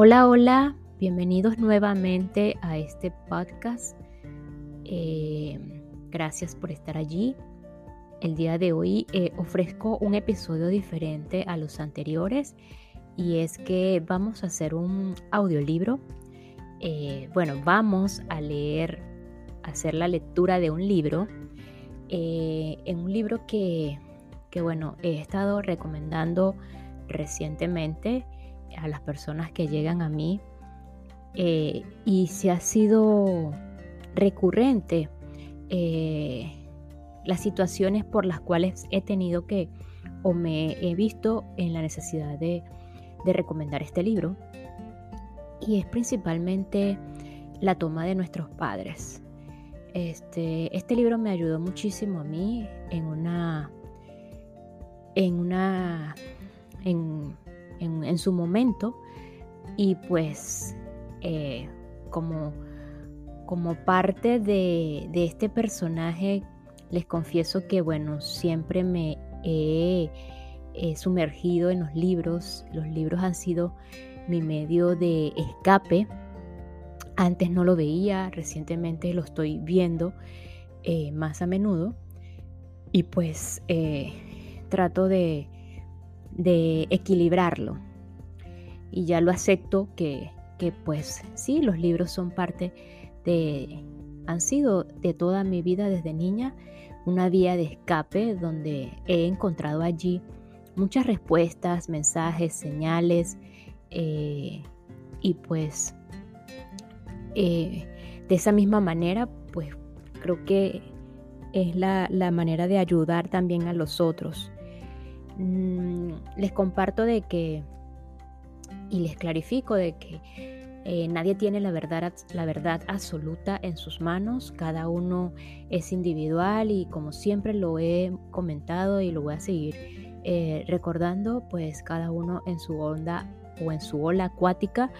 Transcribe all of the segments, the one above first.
Hola, hola, bienvenidos nuevamente a este podcast. Eh, gracias por estar allí. El día de hoy eh, ofrezco un episodio diferente a los anteriores y es que vamos a hacer un audiolibro. Eh, bueno, vamos a leer, hacer la lectura de un libro, en un libro que, que, bueno, he estado recomendando recientemente a las personas que llegan a mí eh, y si ha sido recurrente eh, las situaciones por las cuales he tenido que o me he visto en la necesidad de, recomendar este libro y es principalmente la toma de nuestros padres. Este, este libro me ayudó muchísimo a mí en una en una en, en, su momento. Y pues eh, como, como parte de, este personaje les confieso que bueno, siempre me he, sumergido en los libros, los libros han sido mi medio de escape. Antes no lo veía, recientemente lo estoy viendo eh, más a menudo. Y pues eh, trato de, de equilibrarlo. Y ya lo acepto que, que pues sí, los libros son parte de, han sido de toda mi vida desde niña una vía de escape donde he encontrado allí muchas respuestas, mensajes, señales eh, y pues eh, de esa misma manera pues creo que es la, la manera de ayudar también a los otros. Mm, les comparto de que, y les clarifico de que eh, nadie tiene la verdad, la verdad absoluta en sus manos, cada uno es individual y como siempre lo he comentado y lo voy a seguir eh, recordando, pues cada uno en su onda o en su ola acuática,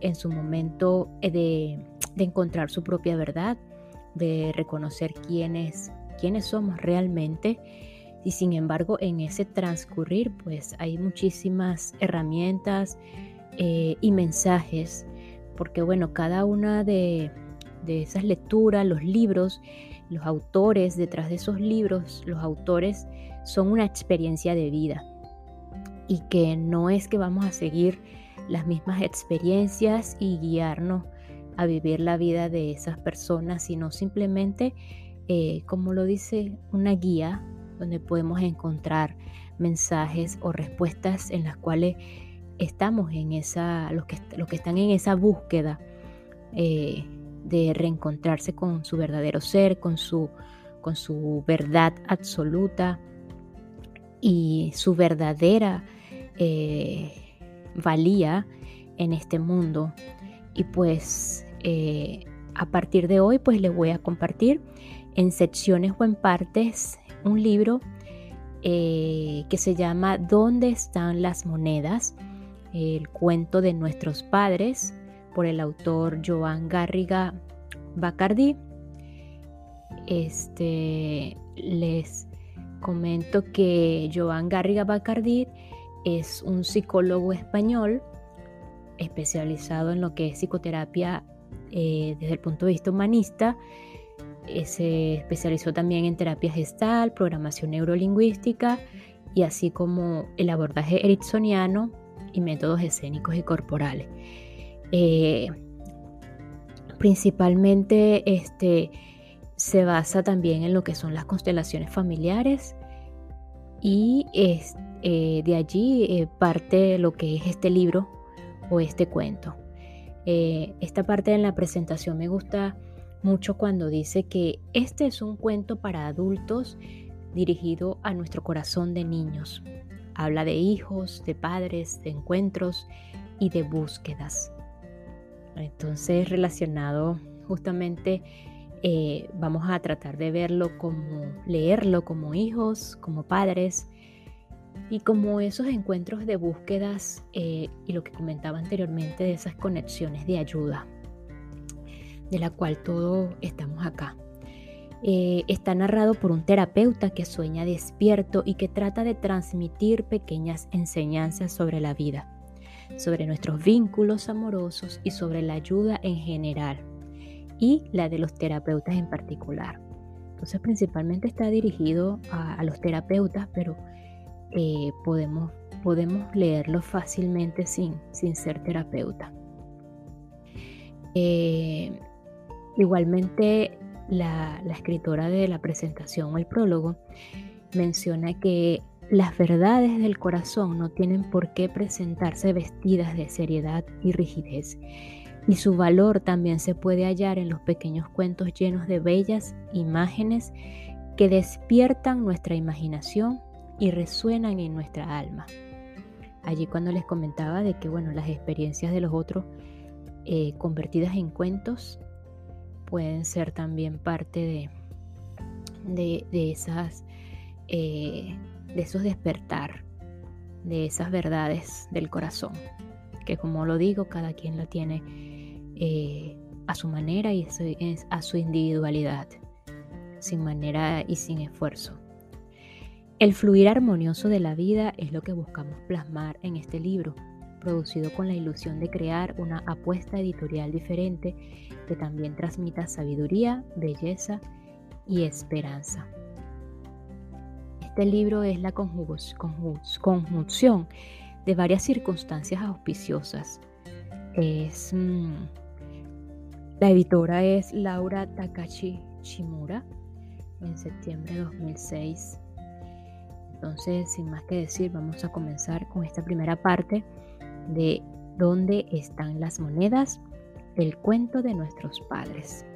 en su momento eh, de, de encontrar su propia verdad, de reconocer quiénes, quiénes somos realmente y sin embargo, en ese transcurrir, pues hay muchísimas herramientas eh, y mensajes, porque bueno, cada una de, esas lecturas, los libros, los autores detrás de esos libros, los autores son una experiencia de vida. Y que no es que vamos a seguir las mismas experiencias y guiarnos a vivir la vida de esas personas, sino simplemente, eh, como lo dice, una guía donde podemos encontrar mensajes o respuestas en las cuales estamos en esa, los que, los que están en esa búsqueda eh, de reencontrarse con su verdadero ser, con su, con su verdad absoluta y su verdadera eh, valía en este mundo. Y pues eh, a partir de hoy pues les voy a compartir en secciones o en partes un libro eh, que se llama ¿Dónde están las monedas? El cuento de nuestros padres por el autor Joan Garriga Bacardi. Este, les comento que Joan Garriga Bacardi es un psicólogo español especializado en lo que es psicoterapia eh, desde el punto de vista humanista se especializó también en terapia gestal, programación neurolingüística y así como el abordaje ericksoniano y métodos escénicos y corporales. Eh, principalmente este, se basa también en lo que son las constelaciones familiares y eh, de allí parte lo que es este libro o este cuento. esta parte en la presentación me gusta mucho cuando dice que este es un cuento para adultos dirigido a nuestro corazón de niños. Habla de hijos, de padres, de encuentros y de búsquedas. Entonces, relacionado justamente, eh, vamos a tratar de verlo como, leerlo como hijos, como padres y como esos encuentros de búsquedas eh, y lo que comentaba anteriormente de esas conexiones de ayuda de la cual todos estamos acá. Eh, está narrado por un terapeuta que sueña despierto y que trata de transmitir pequeñas enseñanzas sobre la vida. sobre nuestros vínculos amorosos y sobre la ayuda en general y la de los terapeutas en particular. Entonces principalmente está dirigido a, los terapeutas, pero eh, podemos, podemos leerlo fácilmente sin, sin ser terapeuta. Eh, igualmente la, escritora de la presentación o el prólogo menciona que las verdades del corazón no tienen por qué presentarse vestidas de seriedad y rigidez, y su valor también se puede hallar en los pequeños cuentos llenos de bellas imágenes que despiertan nuestra imaginación y resuenan en nuestra alma. Allí cuando les comentaba de que bueno, las experiencias de los otros eh, convertidas en cuentos pueden ser también parte de, de, esas eh, de esos despertar, de esas verdades del corazón, que como lo digo, cada quien la tiene eh, a su manera y a su individualidad, sin manera y sin esfuerzo. El fluir armonioso de la vida es lo que buscamos plasmar en este libro, producido con la ilusión de crear una apuesta editorial diferente que también transmita sabiduría, belleza y esperanza. Este libro es la conjunción de varias circunstancias auspiciosas. Es, mm, la editora es Laura Takashi Shimura en septiembre de 2006. Entonces, sin más que decir, vamos a comenzar con esta primera parte de ¿Dónde están las monedas? El cuento de nuestros padres.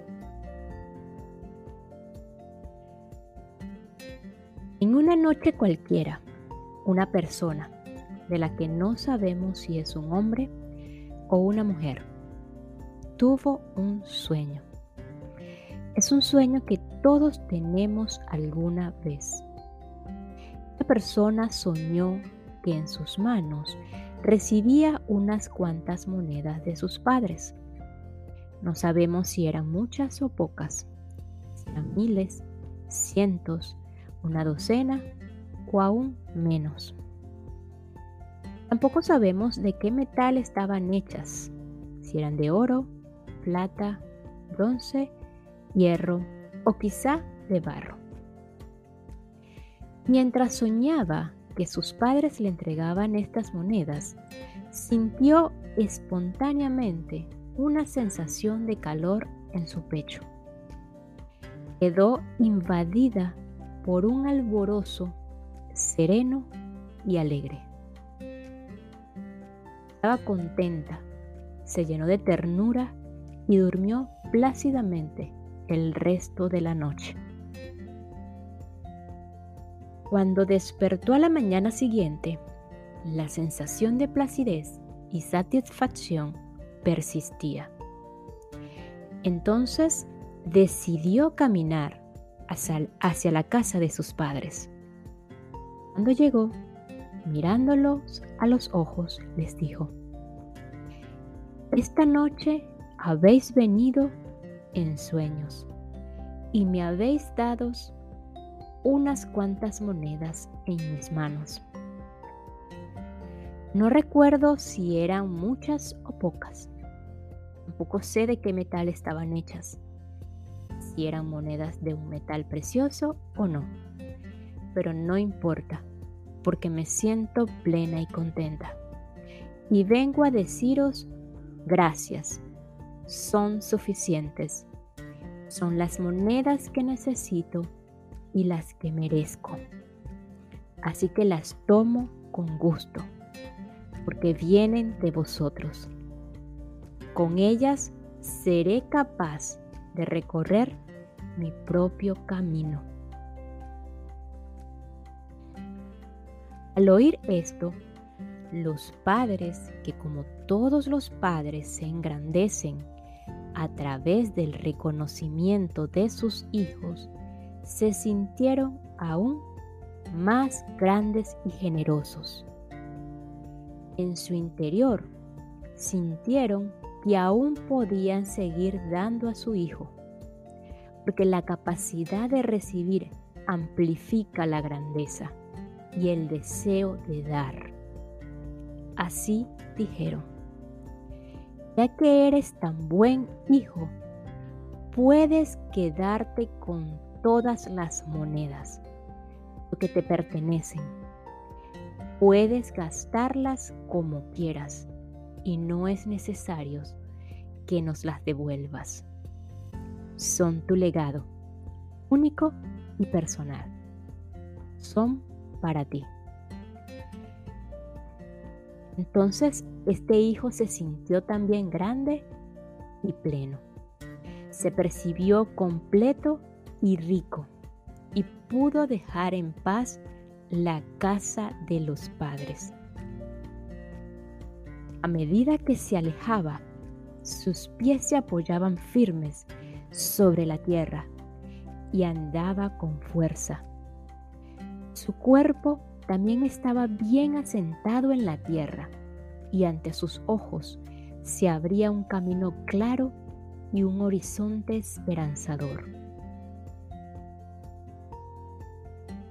En una noche cualquiera, una persona, de la que no sabemos si es un hombre o una mujer, tuvo un sueño. Es un sueño que todos tenemos alguna vez. La persona soñó que en sus manos recibía unas cuantas monedas de sus padres. No sabemos si eran muchas o pocas, si eran miles, cientos, una docena o aún menos. Tampoco sabemos de qué metal estaban hechas, si eran de oro, plata, bronce, hierro o quizá de barro. Mientras soñaba que sus padres le entregaban estas monedas, sintió espontáneamente una sensación de calor en su pecho. Quedó invadida por un alborozo sereno y alegre. Estaba contenta, se llenó de ternura y durmió plácidamente el resto de la noche. Cuando despertó a la mañana siguiente, la sensación de placidez y satisfacción persistía. Entonces decidió caminar hacia, la casa de sus padres. Cuando llegó, mirándolos a los ojos, les dijo, Esta noche habéis venido en sueños y me habéis dado unas cuantas monedas en mis manos. No recuerdo si eran muchas o pocas. Tampoco sé de qué metal estaban hechas si eran monedas de un metal precioso o no. Pero no importa, porque me siento plena y contenta. Y vengo a deciros gracias. Son suficientes. Son las monedas que necesito y las que merezco. Así que las tomo con gusto, porque vienen de vosotros. Con ellas seré capaz de recorrer mi propio camino. Al oír esto, los padres, que como todos los padres se engrandecen a través del reconocimiento de sus hijos, se sintieron aún más grandes y generosos. En su interior sintieron y aún podían seguir dando a su hijo, porque la capacidad de recibir amplifica la grandeza y el deseo de dar. así dijeron, ya que eres tan buen hijo, puedes quedarte con todas las monedas que te pertenecen. Puedes gastarlas como quieras y no es necesario que nos las devuelvas. Son tu legado, único y personal. Son para ti. Entonces este hijo se sintió también grande y pleno. Se percibió completo y rico y pudo dejar en paz la casa de los padres. A medida que se alejaba, sus pies se apoyaban firmes sobre la tierra y andaba con fuerza. Su cuerpo también estaba bien asentado en la tierra y ante sus ojos se abría un camino claro y un horizonte esperanzador.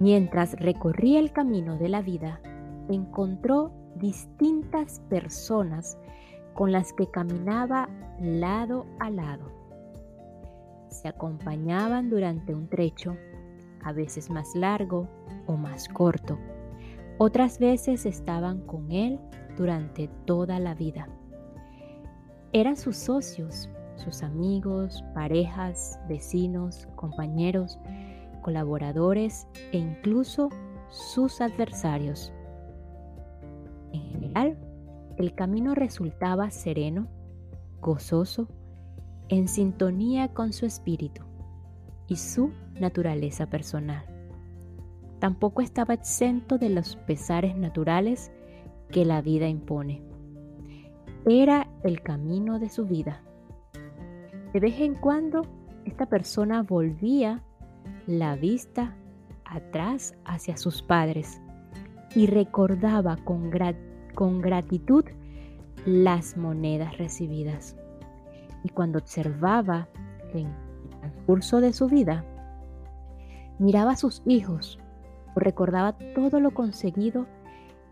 Mientras recorría el camino de la vida, encontró distintas personas con las que caminaba lado a lado. Se acompañaban durante un trecho, a veces más largo o más corto. Otras veces estaban con él durante toda la vida. Eran sus socios, sus amigos, parejas, vecinos, compañeros, colaboradores e incluso sus adversarios. En general, el camino resultaba sereno, gozoso, en sintonía con su espíritu y su naturaleza personal. Tampoco estaba exento de los pesares naturales que la vida impone. Era el camino de su vida. De vez en cuando, esta persona volvía la vista atrás hacia sus padres y recordaba con, con gratitud las monedas recibidas. Y cuando observaba en el curso de su vida, miraba a sus hijos o recordaba todo lo conseguido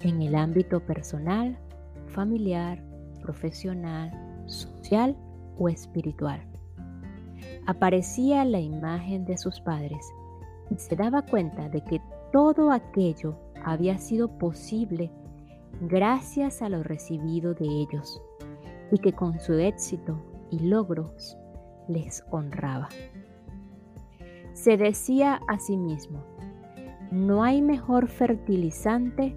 en el ámbito personal, familiar, profesional, social o espiritual aparecía la imagen de sus padres y se daba cuenta de que todo aquello había sido posible gracias a lo recibido de ellos y que con su éxito y logros les honraba. Se decía a sí mismo, no hay mejor fertilizante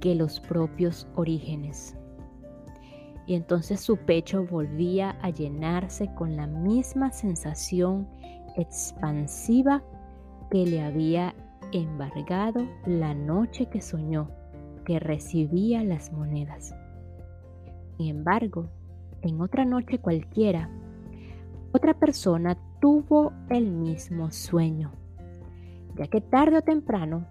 que los propios orígenes y entonces su pecho volvía a llenarse con la misma sensación expansiva que le había embargado la noche que soñó que recibía las monedas. Sin embargo, en otra noche cualquiera, otra persona tuvo el mismo sueño, ya que tarde o temprano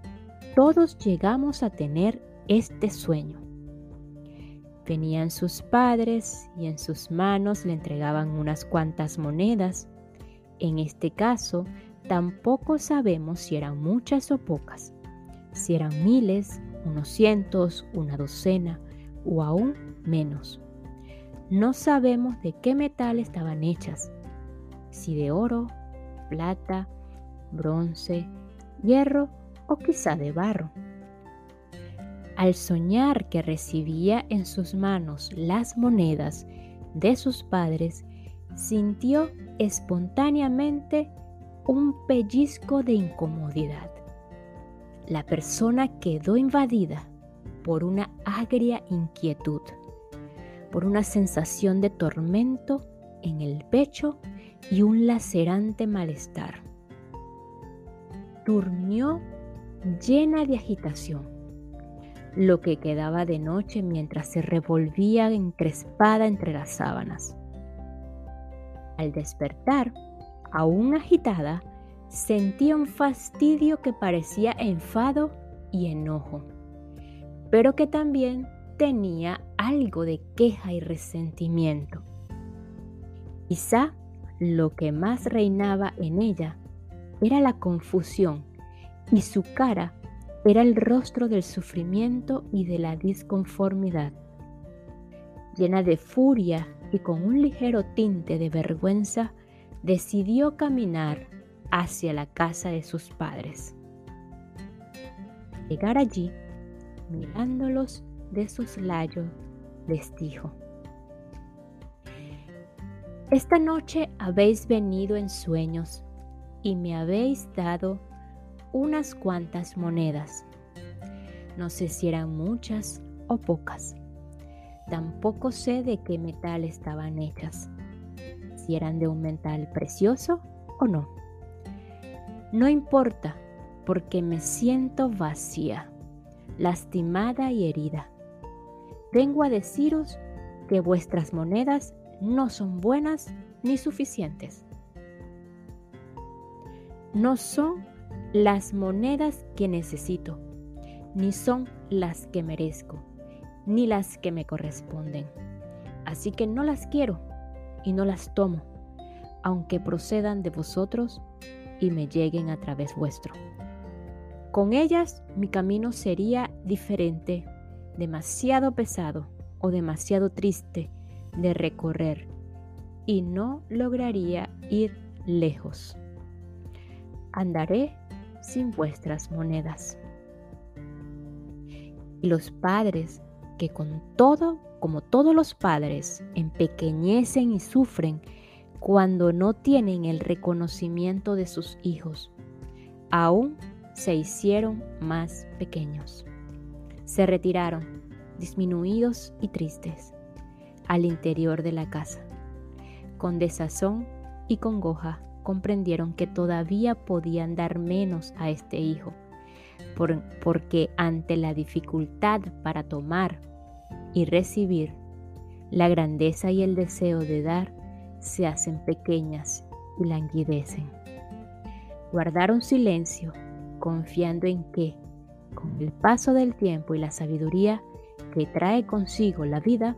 todos llegamos a tener este sueño. Venían sus padres y en sus manos le entregaban unas cuantas monedas. En este caso, tampoco sabemos si eran muchas o pocas, si eran miles, unos cientos, una docena o aún menos. No sabemos de qué metal estaban hechas, si de oro, plata, bronce, hierro o quizá de barro. Al soñar que recibía en sus manos las monedas de sus padres, sintió espontáneamente un pellizco de incomodidad. La persona quedó invadida por una agria inquietud, por una sensación de tormento en el pecho y un lacerante malestar. Durmió llena de agitación lo que quedaba de noche mientras se revolvía encrespada entre las sábanas. Al despertar, aún agitada, sentía un fastidio que parecía enfado y enojo, pero que también tenía algo de queja y resentimiento. Quizá lo que más reinaba en ella era la confusión y su cara era el rostro del sufrimiento y de la disconformidad. llena de furia y con un ligero tinte de vergüenza, decidió caminar hacia la casa de sus padres. Llegar allí, mirándolos de soslayo, les dijo, Esta noche habéis venido en sueños y me habéis dado unas cuantas monedas. No sé si eran muchas o pocas. Tampoco sé de qué metal estaban hechas, si eran de un metal precioso o no. No importa, porque me siento vacía, lastimada y herida. Vengo a deciros que vuestras monedas no son buenas ni suficientes. No son las monedas que necesito, ni son las que merezco ni las que me corresponden. Así que no las quiero y no las tomo, aunque procedan de vosotros y me lleguen a través vuestro. Con ellas mi camino sería diferente, demasiado pesado o demasiado triste de recorrer y no lograría ir lejos. Andaré sin vuestras monedas. Y los padres que con todo, como todos los padres, empequeñecen y sufren cuando no tienen el reconocimiento de sus hijos, aún se hicieron más pequeños. Se retiraron, disminuidos y tristes, al interior de la casa. Con desazón y congoja comprendieron que todavía podían dar menos a este hijo porque ante la dificultad para tomar y recibir, la grandeza y el deseo de dar se hacen pequeñas y languidecen. Guardaron silencio, confiando en que, con el paso del tiempo y la sabiduría que trae consigo la vida,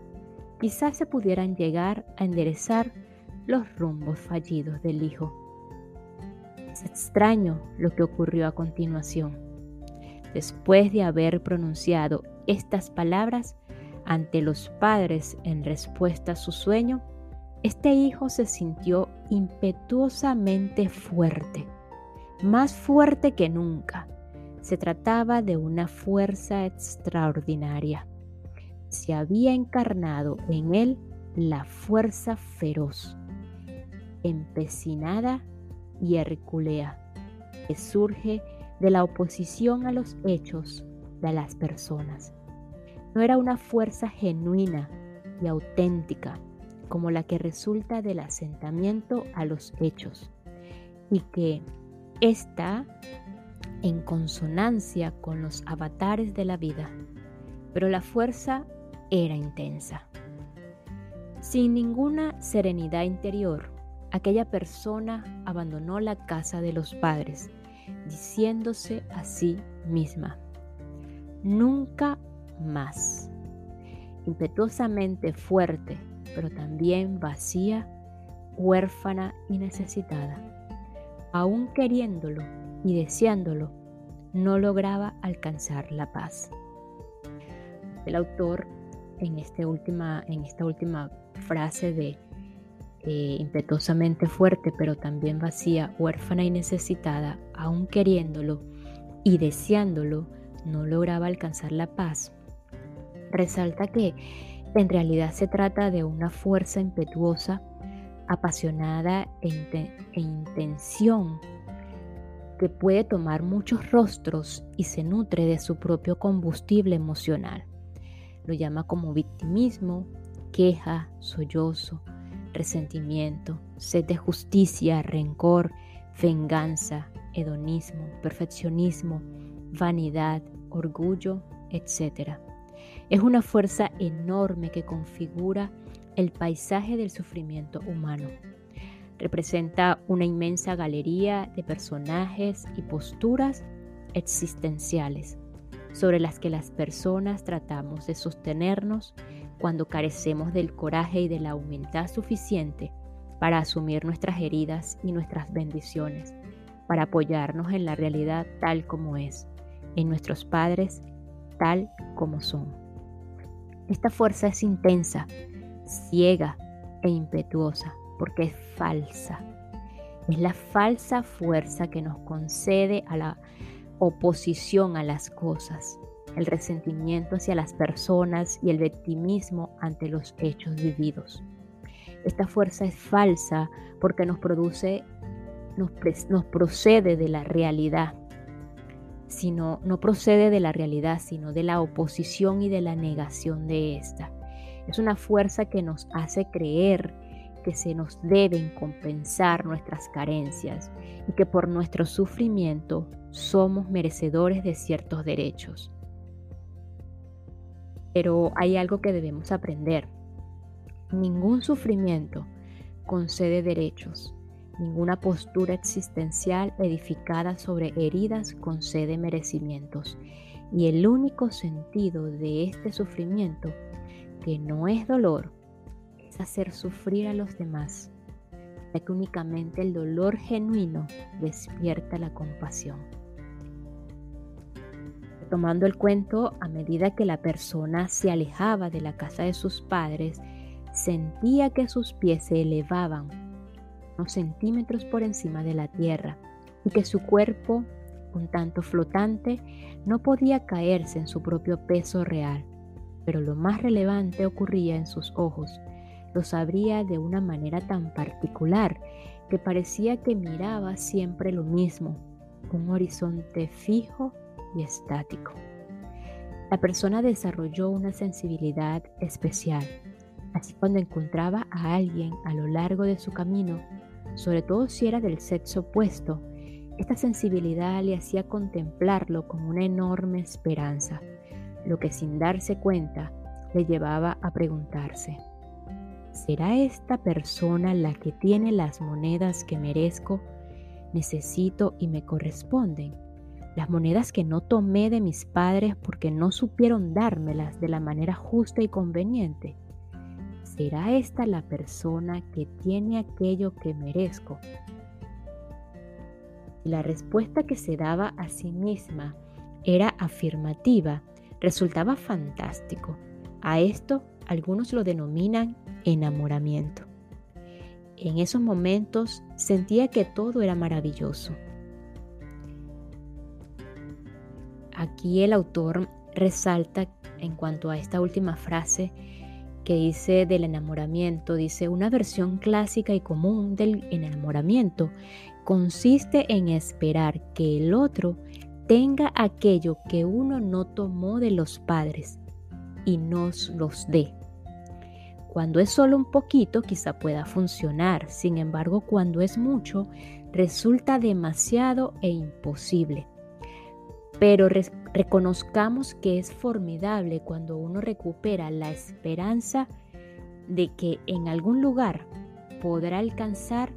quizás se pudieran llegar a enderezar los rumbos fallidos del Hijo. Es extraño lo que ocurrió a continuación. Después de haber pronunciado estas palabras ante los padres en respuesta a su sueño, este hijo se sintió impetuosamente fuerte, más fuerte que nunca. Se trataba de una fuerza extraordinaria. Se había encarnado en él la fuerza feroz, empecinada y herculea, que surge de la oposición a los hechos de las personas. No era una fuerza genuina y auténtica como la que resulta del asentamiento a los hechos y que está en consonancia con los avatares de la vida, pero la fuerza era intensa. Sin ninguna serenidad interior, aquella persona abandonó la casa de los padres diciéndose a sí misma, nunca más. Impetuosamente fuerte, pero también vacía, huérfana y necesitada. Aún queriéndolo y deseándolo, no lograba alcanzar la paz. El autor en, este en esta última frase de eh, impetuosamente fuerte, pero también vacía, huérfana y necesitada, aún queriéndolo y deseándolo, no lograba alcanzar la paz. Resalta que en realidad se trata de una fuerza impetuosa, apasionada e, e intención que puede tomar muchos rostros y se nutre de su propio combustible emocional. Lo llama como victimismo, queja, sollozo, resentimiento, sed de justicia, rencor, venganza, hedonismo, perfeccionismo, vanidad, orgullo, etc. Es una fuerza enorme que configura el paisaje del sufrimiento humano. Representa una inmensa galería de personajes y posturas existenciales sobre las que las personas tratamos de sostenernos cuando carecemos del coraje y de la humildad suficiente para asumir nuestras heridas y nuestras bendiciones, para apoyarnos en la realidad tal como es, en nuestros padres tal como son. Esta fuerza es intensa, ciega e impetuosa, porque es falsa. Es la falsa fuerza que nos concede a la oposición a las cosas, el resentimiento hacia las personas y el victimismo ante los hechos vividos. Esta fuerza es falsa porque nos produce, nos, procede de la realidad, sino no procede de la realidad, sino de la oposición y de la negación de esta. Es una fuerza que nos hace creer que se nos deben compensar nuestras carencias y que por nuestro sufrimiento somos merecedores de ciertos derechos. Pero hay algo que debemos aprender. Ningún sufrimiento concede derechos. Ninguna postura existencial edificada sobre heridas concede merecimientos. Y el único sentido de este sufrimiento, que no es dolor, hacer sufrir a los demás, ya que únicamente el dolor genuino despierta la compasión. Tomando el cuento, a medida que la persona se alejaba de la casa de sus padres, sentía que sus pies se elevaban unos centímetros por encima de la tierra y que su cuerpo, un tanto flotante, no podía caerse en su propio peso real. Pero lo más relevante ocurría en sus ojos, los abría de una manera tan particular que parecía que miraba siempre lo mismo, un horizonte fijo estático. La persona desarrolló una sensibilidad especial, así cuando encontraba a alguien a lo largo de su camino, sobre todo si era del sexo opuesto, esta sensibilidad le hacía contemplarlo con una enorme esperanza, lo que sin darse cuenta le llevaba a preguntarse, ¿Será esta persona la que tiene las monedas que merezco, necesito y me corresponden? Las monedas que no tomé de mis padres porque no supieron dármelas de la manera justa y conveniente. ¿Será esta la persona que tiene aquello que merezco? Y la respuesta que se daba a sí misma era afirmativa, resultaba fantástico. A esto algunos lo denominan enamoramiento. En esos momentos sentía que todo era maravilloso. Aquí el autor resalta en cuanto a esta última frase que dice del enamoramiento, dice una versión clásica y común del enamoramiento consiste en esperar que el otro tenga aquello que uno no tomó de los padres y nos los dé. Cuando es solo un poquito, quizá pueda funcionar. Sin embargo, cuando es mucho, resulta demasiado e imposible. Pero reconozcamos que es formidable cuando uno recupera la esperanza de que en algún lugar podrá alcanzar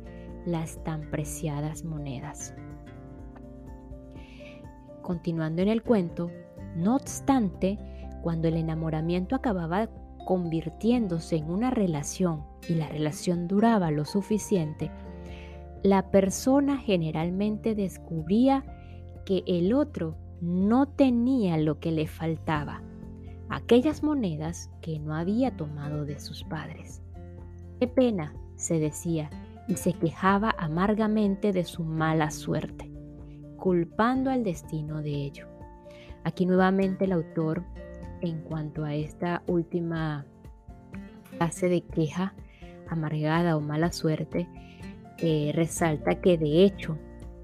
las tan preciadas monedas. Continuando en el cuento, no obstante, cuando el enamoramiento acababa convirtiéndose en una relación y la relación duraba lo suficiente, la persona generalmente descubría que el otro no tenía lo que le faltaba, aquellas monedas que no había tomado de sus padres. Qué pena, se decía, y se quejaba amargamente de su mala suerte, culpando al destino de ello. Aquí nuevamente el autor en cuanto a esta última fase de queja amargada o mala suerte, eh, resalta que de hecho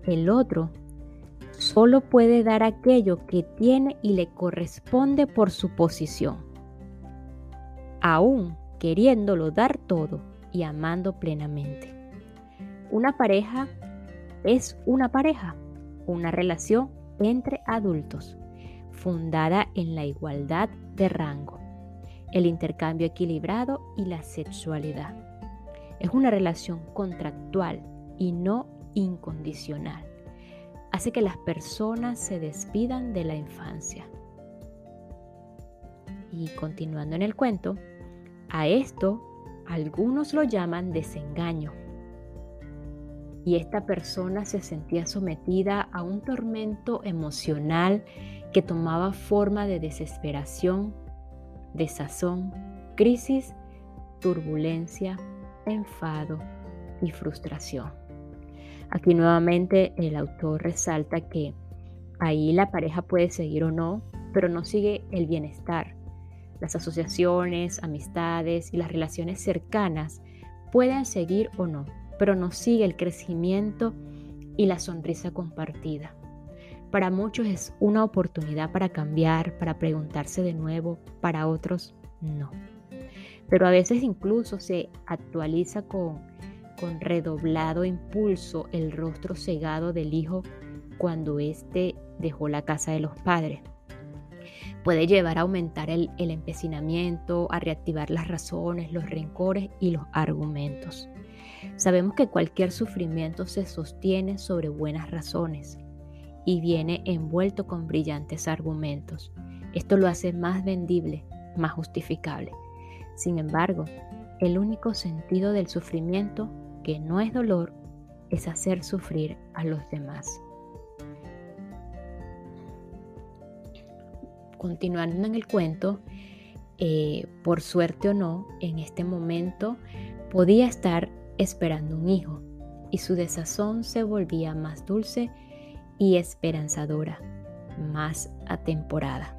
el otro solo puede dar aquello que tiene y le corresponde por su posición, aún queriéndolo dar todo y amando plenamente. Una pareja es una pareja, una relación entre adultos fundada en la igualdad de rango, el intercambio equilibrado y la sexualidad. Es una relación contractual y no incondicional. Hace que las personas se despidan de la infancia. Y continuando en el cuento, a esto algunos lo llaman desengaño. Y esta persona se sentía sometida a un tormento emocional que tomaba forma de desesperación, desazón, crisis, turbulencia, enfado y frustración. Aquí nuevamente el autor resalta que ahí la pareja puede seguir o no, pero no sigue el bienestar. Las asociaciones, amistades y las relaciones cercanas pueden seguir o no, pero no sigue el crecimiento y la sonrisa compartida. Para muchos es una oportunidad para cambiar, para preguntarse de nuevo, para otros no. Pero a veces incluso se actualiza con, con redoblado impulso el rostro cegado del hijo cuando éste dejó la casa de los padres. Puede llevar a aumentar el, el empecinamiento, a reactivar las razones, los rencores y los argumentos. Sabemos que cualquier sufrimiento se sostiene sobre buenas razones y viene envuelto con brillantes argumentos. Esto lo hace más vendible, más justificable. Sin embargo, el único sentido del sufrimiento, que no es dolor, es hacer sufrir a los demás. Continuando en el cuento, eh, por suerte o no, en este momento podía estar esperando un hijo y su desazón se volvía más dulce y esperanzadora, más atemporada.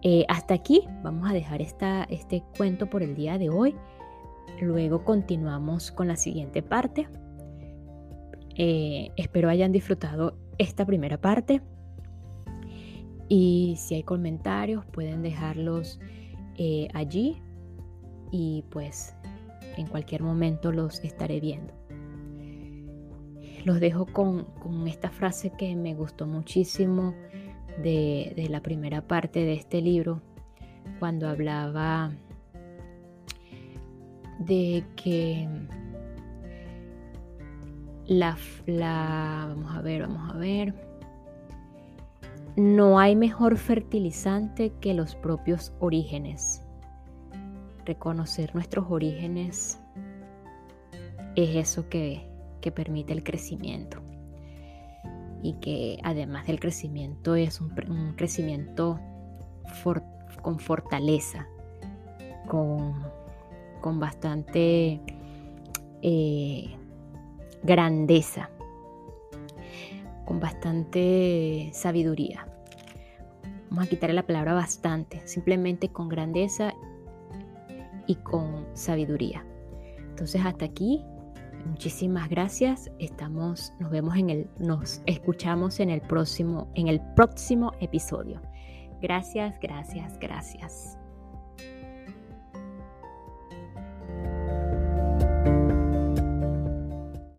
Eh, hasta aquí vamos a dejar esta, este cuento por el día de hoy. Luego continuamos con la siguiente parte. Eh, espero hayan disfrutado esta primera parte. Y si hay comentarios pueden dejarlos eh, allí y pues en cualquier momento los estaré viendo. Los dejo con, esta frase que me gustó muchísimo de, de la primera parte de este libro, cuando hablaba de que la, la, vamos a ver, vamos a ver, no hay mejor fertilizante que los propios orígenes. Reconocer nuestros orígenes es eso que, permite el crecimiento. Y que además del crecimiento es un, crecimiento con fortaleza, con, bastante eh, grandeza, con bastante sabiduría. Vamos a quitarle la palabra bastante, simplemente con grandeza y con sabiduría. Entonces hasta aquí Muchísimas gracias. Estamos, nos vemos en el, nos escuchamos en el próximo, en el próximo episodio. Gracias, gracias, gracias.